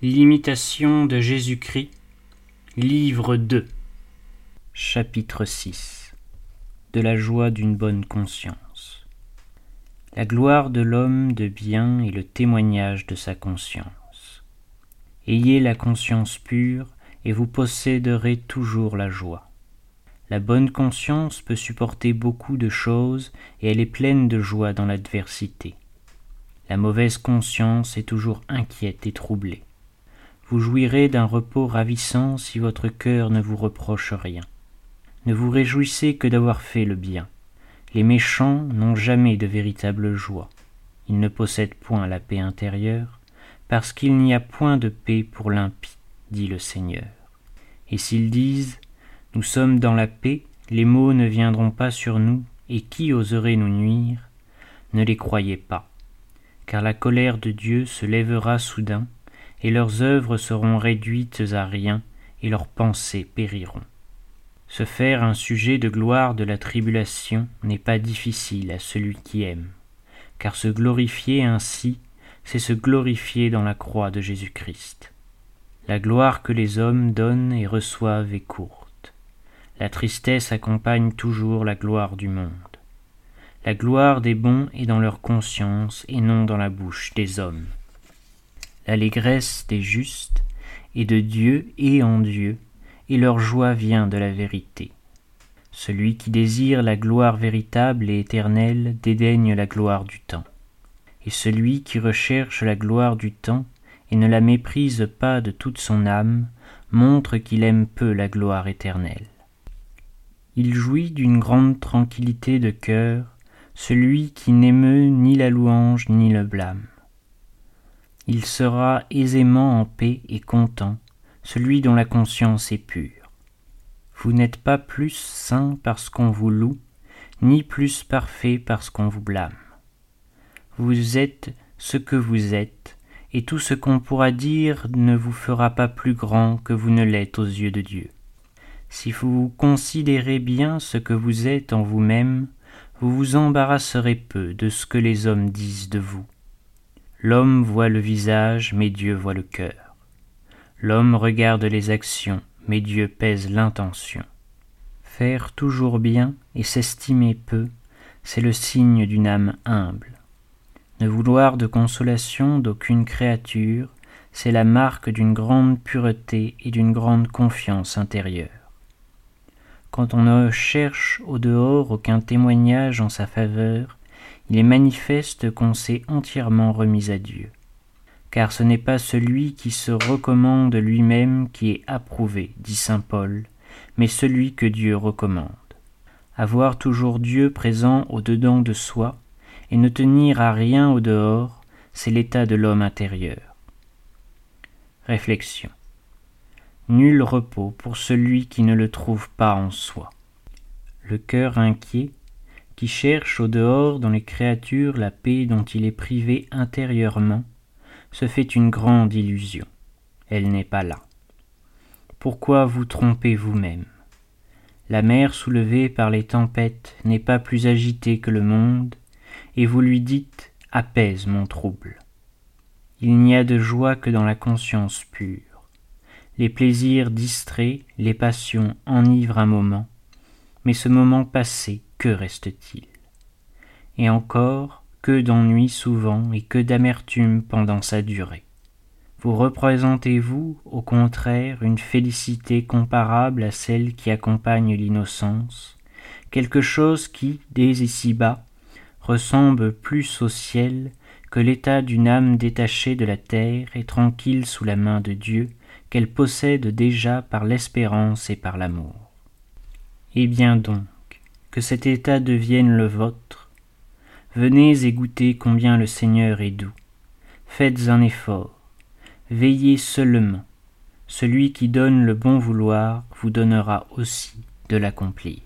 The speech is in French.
L'imitation de Jésus-Christ, livre 2, chapitre 6 De la joie d'une bonne conscience. La gloire de l'homme de bien est le témoignage de sa conscience. Ayez la conscience pure et vous posséderez toujours la joie. La bonne conscience peut supporter beaucoup de choses et elle est pleine de joie dans l'adversité. La mauvaise conscience est toujours inquiète et troublée. Vous jouirez d'un repos ravissant si votre cœur ne vous reproche rien. Ne vous réjouissez que d'avoir fait le bien. Les méchants n'ont jamais de véritable joie. Ils ne possèdent point la paix intérieure, parce qu'il n'y a point de paix pour l'impie, dit le Seigneur. Et s'ils disent Nous sommes dans la paix, les maux ne viendront pas sur nous, et qui oserait nous nuire? Ne les croyez pas, car la colère de Dieu se lèvera soudain, et leurs œuvres seront réduites à rien, et leurs pensées périront. Se faire un sujet de gloire de la tribulation n'est pas difficile à celui qui aime, car se glorifier ainsi, c'est se glorifier dans la croix de Jésus-Christ. La gloire que les hommes donnent et reçoivent est courte. La tristesse accompagne toujours la gloire du monde. La gloire des bons est dans leur conscience et non dans la bouche des hommes l'allégresse des justes est de Dieu et en Dieu, et leur joie vient de la vérité. Celui qui désire la gloire véritable et éternelle dédaigne la gloire du temps. Et celui qui recherche la gloire du temps et ne la méprise pas de toute son âme montre qu'il aime peu la gloire éternelle. Il jouit d'une grande tranquillité de cœur, celui qui n'émeut ni la louange ni le blâme il sera aisément en paix et content, celui dont la conscience est pure. Vous n'êtes pas plus saint parce qu'on vous loue, ni plus parfait parce qu'on vous blâme. Vous êtes ce que vous êtes, et tout ce qu'on pourra dire ne vous fera pas plus grand que vous ne l'êtes aux yeux de Dieu. Si vous considérez bien ce que vous êtes en vous-même, vous vous embarrasserez peu de ce que les hommes disent de vous. L'homme voit le visage, mais Dieu voit le cœur. L'homme regarde les actions, mais Dieu pèse l'intention. Faire toujours bien et s'estimer peu, c'est le signe d'une âme humble. Ne vouloir de consolation d'aucune créature, c'est la marque d'une grande pureté et d'une grande confiance intérieure. Quand on ne cherche au dehors aucun témoignage en sa faveur, il est manifeste qu'on s'est entièrement remis à Dieu. Car ce n'est pas celui qui se recommande lui-même qui est approuvé, dit saint Paul, mais celui que Dieu recommande. Avoir toujours Dieu présent au-dedans de soi, et ne tenir à rien au dehors, c'est l'état de l'homme intérieur. Réflexion. Nul repos pour celui qui ne le trouve pas en soi. Le cœur inquiet qui cherche au dehors dans les créatures la paix dont il est privé intérieurement, se fait une grande illusion. Elle n'est pas là. Pourquoi vous trompez vous-même? La mer soulevée par les tempêtes n'est pas plus agitée que le monde, et vous lui dites Apaise mon trouble. Il n'y a de joie que dans la conscience pure. Les plaisirs distraits, les passions enivrent un moment, mais ce moment passé, que reste-t-il? Et encore, que d'ennui souvent et que d'amertume pendant sa durée. Vous représentez-vous, au contraire, une félicité comparable à celle qui accompagne l'innocence, quelque chose qui, dès ici-bas, ressemble plus au ciel que l'état d'une âme détachée de la terre et tranquille sous la main de Dieu qu'elle possède déjà par l'espérance et par l'amour. Eh bien donc, que cet état devienne le vôtre. Venez et goûtez combien le Seigneur est doux. Faites un effort. Veillez seulement. Celui qui donne le bon vouloir vous donnera aussi de l'accomplir.